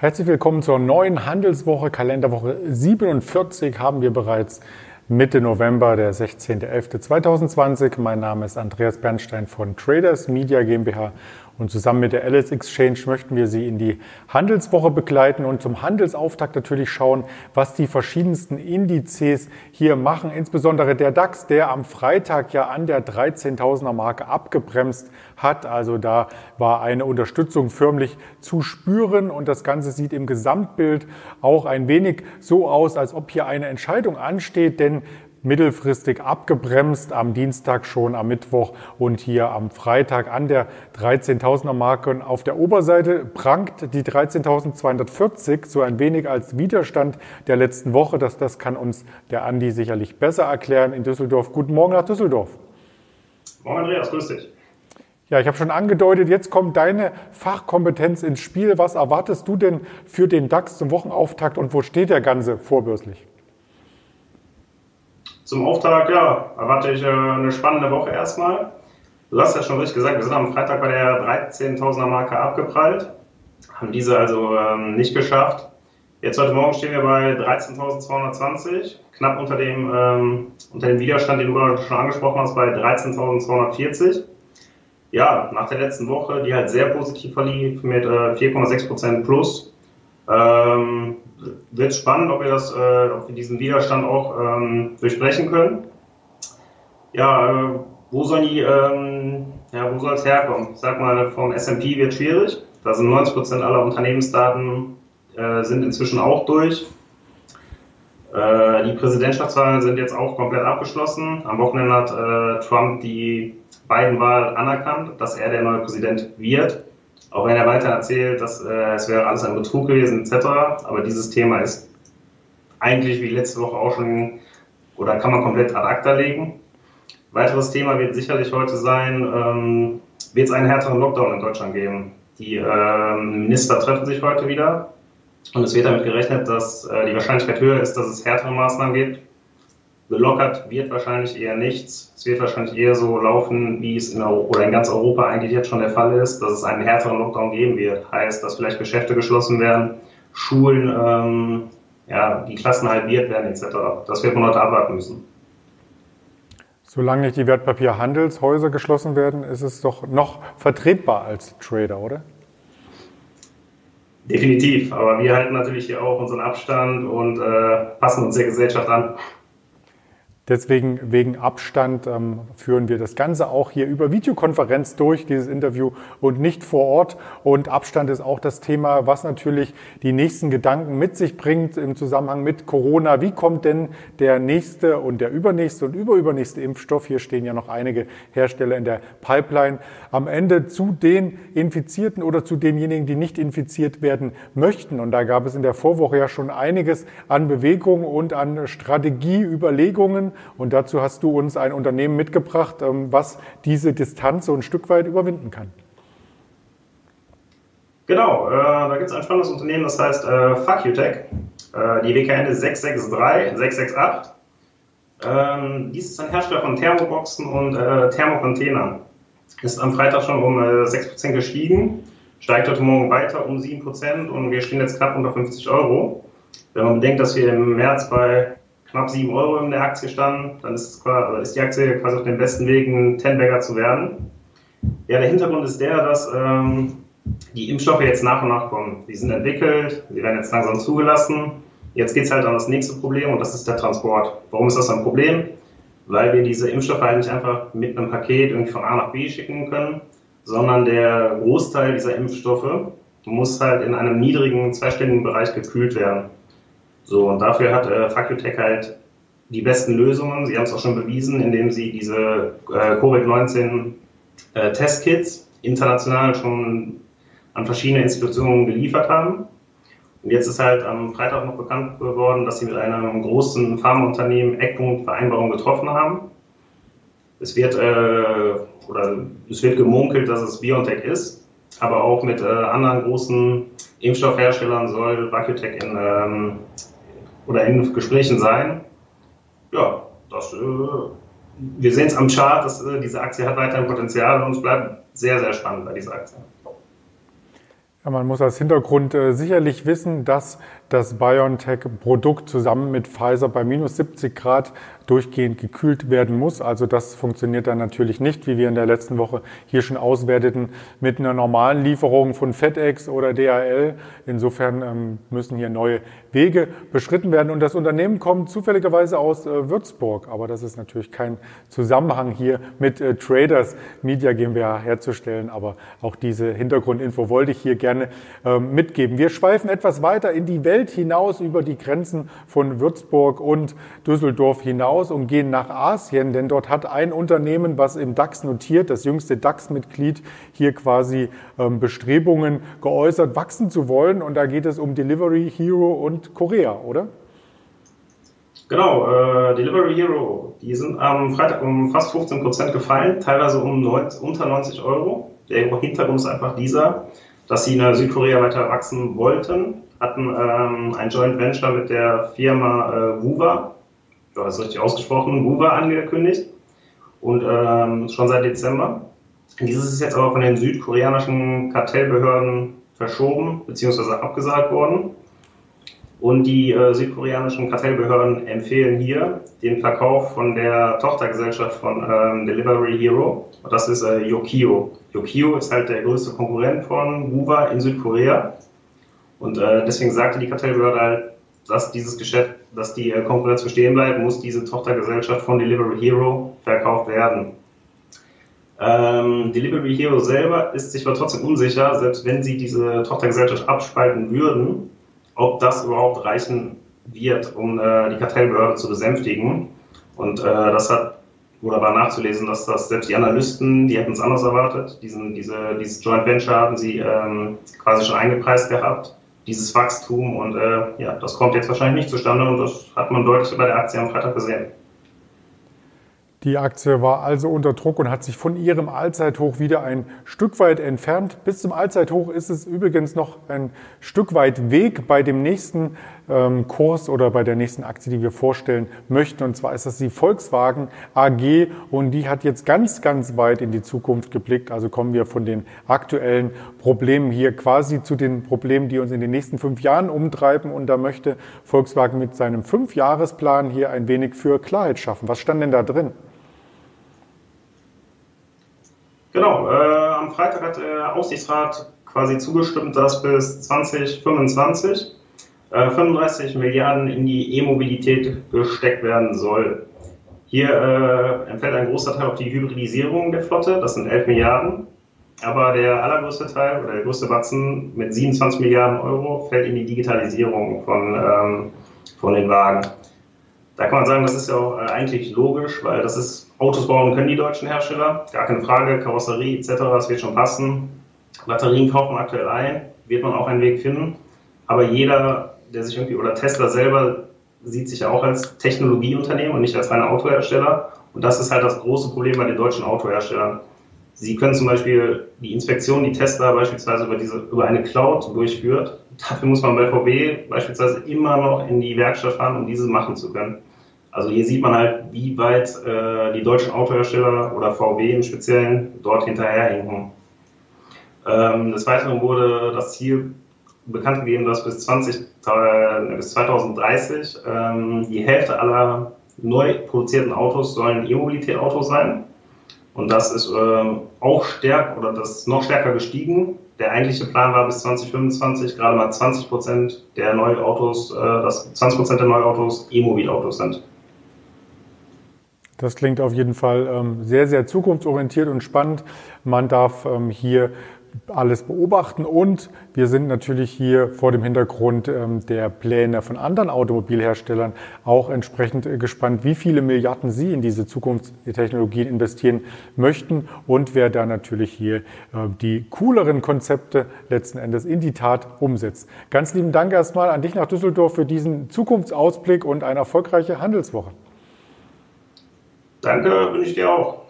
Herzlich willkommen zur neuen Handelswoche, Kalenderwoche 47 haben wir bereits Mitte November, der 16.11.2020. Mein Name ist Andreas Bernstein von Traders Media GmbH und zusammen mit der Alice Exchange möchten wir Sie in die Handelswoche begleiten und zum Handelsauftakt natürlich schauen, was die verschiedensten Indizes hier machen. Insbesondere der DAX, der am Freitag ja an der 13.000er Marke abgebremst hat. Also da war eine Unterstützung förmlich zu spüren und das Ganze sieht im Gesamtbild auch ein wenig so aus, als ob hier eine Entscheidung ansteht, denn mittelfristig abgebremst, am Dienstag schon, am Mittwoch und hier am Freitag an der 13.000er Marke. Und auf der Oberseite prangt die 13.240 so ein wenig als Widerstand der letzten Woche. Das, das kann uns der Andi sicherlich besser erklären in Düsseldorf. Guten Morgen nach Düsseldorf. Morgen Andreas, grüß dich. Ja, ich habe schon angedeutet, jetzt kommt deine Fachkompetenz ins Spiel. Was erwartest du denn für den DAX zum Wochenauftakt und wo steht der Ganze vorbörslich? Zum Auftakt, ja, erwarte ich äh, eine spannende Woche erstmal. Du hast ja schon richtig gesagt, wir sind am Freitag bei der 13.000er Marke abgeprallt, haben diese also ähm, nicht geschafft. Jetzt heute Morgen stehen wir bei 13.220, knapp unter dem, ähm, unter dem Widerstand, den du schon angesprochen hast, bei 13.240. Ja, nach der letzten Woche, die halt sehr positiv verlief mit äh, 4,6% plus, ähm, wird spannend, ob wir, das, äh, ob wir diesen Widerstand auch ähm, durchbrechen können. Ja, äh, wo soll die, ähm, ja, wo soll es herkommen? Ich sag mal, vom S&P wird schwierig. Da sind 90 Prozent aller Unternehmensdaten äh, sind inzwischen auch durch. Äh, die Präsidentschaftswahlen sind jetzt auch komplett abgeschlossen. Am Wochenende hat äh, Trump die beiden Wahlen anerkannt, dass er der neue Präsident wird. Auch wenn er weiter erzählt, dass äh, es wäre alles ein Betrug gewesen etc. Aber dieses Thema ist eigentlich wie letzte Woche auch schon oder kann man komplett ad acta legen. Weiteres Thema wird sicherlich heute sein, ähm, wird es einen härteren Lockdown in Deutschland geben. Die ähm, Minister treffen sich heute wieder und es wird damit gerechnet, dass äh, die Wahrscheinlichkeit höher ist, dass es härtere Maßnahmen gibt. Gelockert wird wahrscheinlich eher nichts. Es wird wahrscheinlich eher so laufen, wie es in, oder in ganz Europa eigentlich jetzt schon der Fall ist, dass es einen härteren Lockdown geben wird. Heißt, dass vielleicht Geschäfte geschlossen werden, Schulen, ähm, ja, die Klassen halbiert werden etc. Das wird man heute abwarten müssen. Solange nicht die Wertpapierhandelshäuser geschlossen werden, ist es doch noch vertretbar als Trader, oder? Definitiv, aber wir halten natürlich hier auch unseren Abstand und äh, passen uns der Gesellschaft an. Deswegen wegen Abstand ähm, führen wir das Ganze auch hier über Videokonferenz durch, dieses Interview und nicht vor Ort. Und Abstand ist auch das Thema, was natürlich die nächsten Gedanken mit sich bringt im Zusammenhang mit Corona. Wie kommt denn der nächste und der übernächste und überübernächste Impfstoff? Hier stehen ja noch einige Hersteller in der Pipeline. Am Ende zu den Infizierten oder zu denjenigen, die nicht infiziert werden möchten. Und da gab es in der Vorwoche ja schon einiges an Bewegung und an Strategieüberlegungen. Und dazu hast du uns ein Unternehmen mitgebracht, ähm, was diese Distanz so ein Stück weit überwinden kann. Genau, äh, da gibt es ein spannendes Unternehmen, das heißt äh, FuckUtech. Äh, die WKN ist 663, 668. Ähm, dies ist ein Hersteller von Thermoboxen und äh, Thermocontainern. Ist am Freitag schon um äh, 6% gestiegen, steigt heute Morgen weiter um 7% und wir stehen jetzt knapp unter 50 Euro. Wenn man bedenkt, dass wir im März bei knapp 7 Euro in der Aktie standen, dann ist, quasi, ist die Aktie quasi auf dem besten Weg, ein Ten-Bagger zu werden. Ja, der Hintergrund ist der, dass ähm, die Impfstoffe jetzt nach und nach kommen. Die sind entwickelt, sie werden jetzt langsam zugelassen. Jetzt geht es halt an das nächste Problem und das ist der Transport. Warum ist das ein Problem? Weil wir diese Impfstoffe halt nicht einfach mit einem Paket irgendwie von A nach B schicken können, sondern der Großteil dieser Impfstoffe muss halt in einem niedrigen zweistelligen Bereich gekühlt werden. So, und dafür hat äh, Facutech halt die besten Lösungen. Sie haben es auch schon bewiesen, indem sie diese äh, Covid-19-Testkits äh, international schon an verschiedene Institutionen geliefert haben. Und jetzt ist halt am Freitag noch bekannt geworden, dass sie mit einem großen Pharmaunternehmen Eckpunkt Vereinbarung getroffen haben. Es wird, äh, oder es wird gemunkelt, dass es BioNTech ist, aber auch mit äh, anderen großen Impfstoffherstellern soll Vacutech in ähm, oder in Gesprächen sein. Ja, das, äh, wir sehen es am Chart, dass äh, diese Aktie hat weiterhin Potenzial und es bleibt sehr, sehr spannend bei dieser Aktie. Ja, man muss als Hintergrund äh, sicherlich wissen, dass das BioNTech-Produkt zusammen mit Pfizer bei minus 70 Grad durchgehend gekühlt werden muss. Also das funktioniert dann natürlich nicht, wie wir in der letzten Woche hier schon auswerteten, mit einer normalen Lieferung von FedEx oder DHL. Insofern ähm, müssen hier neue Wege beschritten werden. Und das Unternehmen kommt zufälligerweise aus äh, Würzburg. Aber das ist natürlich kein Zusammenhang hier mit äh, Traders Media GmbH herzustellen. Aber auch diese Hintergrundinfo wollte ich hier gerne ähm, mitgeben. Wir schweifen etwas weiter in die Welt hinaus über die Grenzen von Würzburg und Düsseldorf hinaus hinaus und gehen nach Asien, denn dort hat ein Unternehmen, was im DAX notiert, das jüngste DAX-Mitglied, hier quasi ähm, Bestrebungen geäußert, wachsen zu wollen. Und da geht es um Delivery Hero und Korea, oder? Genau, äh, Delivery Hero, die sind am Freitag um fast 15 Prozent gefallen, teilweise um 90, unter 90 Euro. Der Hintergrund ist einfach dieser, dass sie in Südkorea weiter wachsen wollten, hatten ähm, ein Joint Venture mit der Firma äh, Wuva, du hast es richtig ausgesprochen, Wuva angekündigt und ähm, schon seit Dezember. Dieses ist jetzt aber von den südkoreanischen Kartellbehörden verschoben bzw. abgesagt worden. Und die äh, südkoreanischen Kartellbehörden empfehlen hier den Verkauf von der Tochtergesellschaft von ähm, Delivery Hero. Das ist äh, Yokio. Yokio ist halt der größte Konkurrent von Wuva in Südkorea. Und äh, deswegen sagte die Kartellbehörde halt, dass dieses Geschäft, dass die äh, Konkurrenz bestehen bleibt, muss diese Tochtergesellschaft von Delivery Hero verkauft werden. Ähm, Delivery Hero selber ist sich aber trotzdem unsicher, selbst wenn sie diese Tochtergesellschaft abspalten würden, ob das überhaupt reichen wird, um äh, die Kartellbehörde zu besänftigen. Und äh, das hat oder war nachzulesen, dass das selbst die Analysten, die hätten es anders erwartet. Diesen, diese, dieses Joint Venture haben sie ähm, quasi schon eingepreist gehabt dieses Wachstum und äh, ja, das kommt jetzt wahrscheinlich nicht zustande und das hat man deutlich bei der Aktie am Freitag gesehen. Die Aktie war also unter Druck und hat sich von ihrem Allzeithoch wieder ein Stück weit entfernt. Bis zum Allzeithoch ist es übrigens noch ein Stück weit Weg bei dem nächsten Kurs oder bei der nächsten Aktie, die wir vorstellen möchten. Und zwar ist das die Volkswagen AG und die hat jetzt ganz, ganz weit in die Zukunft geblickt. Also kommen wir von den aktuellen Problemen hier quasi zu den Problemen, die uns in den nächsten fünf Jahren umtreiben. Und da möchte Volkswagen mit seinem Fünfjahresplan hier ein wenig für Klarheit schaffen. Was stand denn da drin? Genau, äh, am Freitag hat der Aufsichtsrat quasi zugestimmt, dass bis 2025 äh, 35 Milliarden in die E-Mobilität gesteckt werden soll. Hier äh, entfällt ein großer Teil auf die Hybridisierung der Flotte, das sind 11 Milliarden. Aber der allergrößte Teil oder der größte Batzen mit 27 Milliarden Euro fällt in die Digitalisierung von, ähm, von den Wagen. Da kann man sagen, das ist ja auch äh, eigentlich logisch, weil das ist, Autos bauen können die deutschen Hersteller, gar keine Frage, Karosserie etc., das wird schon passen. Batterien kaufen aktuell ein, wird man auch einen Weg finden. Aber jeder, der sich irgendwie, oder Tesla selber sieht sich ja auch als Technologieunternehmen und nicht als reiner Autohersteller. Und das ist halt das große Problem bei den deutschen Autoherstellern. Sie können zum Beispiel die Inspektion, die Tesla beispielsweise über, diese, über eine Cloud durchführt. Dafür muss man bei VW beispielsweise immer noch in die Werkstatt fahren, um dieses machen zu können. Also hier sieht man halt, wie weit äh, die deutschen Autohersteller oder VW im Speziellen dort hinterherhinken. Ähm, des Weiteren wurde das Ziel bekannt gegeben, dass bis, 20, äh, bis 2030 ähm, die Hälfte aller neu produzierten Autos sollen E-Mobilität-Autos sein. Und das ist ähm, auch stärker oder das noch stärker gestiegen. Der eigentliche Plan war bis 2025 gerade mal 20 Prozent der Neuautos, äh, dass 20 Prozent der Neuautos E-Mobilautos sind. Das klingt auf jeden Fall ähm, sehr, sehr zukunftsorientiert und spannend. Man darf ähm, hier alles beobachten und wir sind natürlich hier vor dem Hintergrund ähm, der Pläne von anderen Automobilherstellern auch entsprechend äh, gespannt, wie viele Milliarden sie in diese Zukunftstechnologien investieren möchten und wer da natürlich hier äh, die cooleren Konzepte letzten Endes in die Tat umsetzt. Ganz lieben Dank erstmal an dich nach Düsseldorf für diesen Zukunftsausblick und eine erfolgreiche Handelswoche. Danke, wünsche ich dir auch.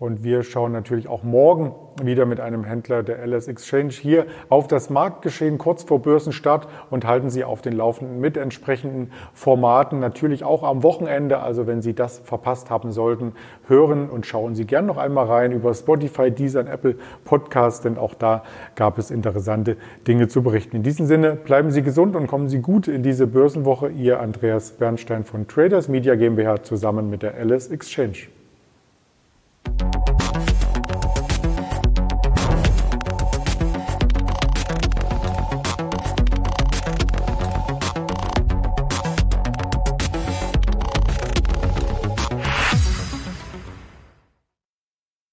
Und wir schauen natürlich auch morgen wieder mit einem Händler der LS Exchange hier auf das Marktgeschehen kurz vor Börsenstart und halten Sie auf den Laufenden mit entsprechenden Formaten. Natürlich auch am Wochenende. Also wenn Sie das verpasst haben sollten, hören und schauen Sie gern noch einmal rein über Spotify, Deezer und Apple Podcast, denn auch da gab es interessante Dinge zu berichten. In diesem Sinne bleiben Sie gesund und kommen Sie gut in diese Börsenwoche. Ihr Andreas Bernstein von Traders Media GmbH zusammen mit der LS Exchange.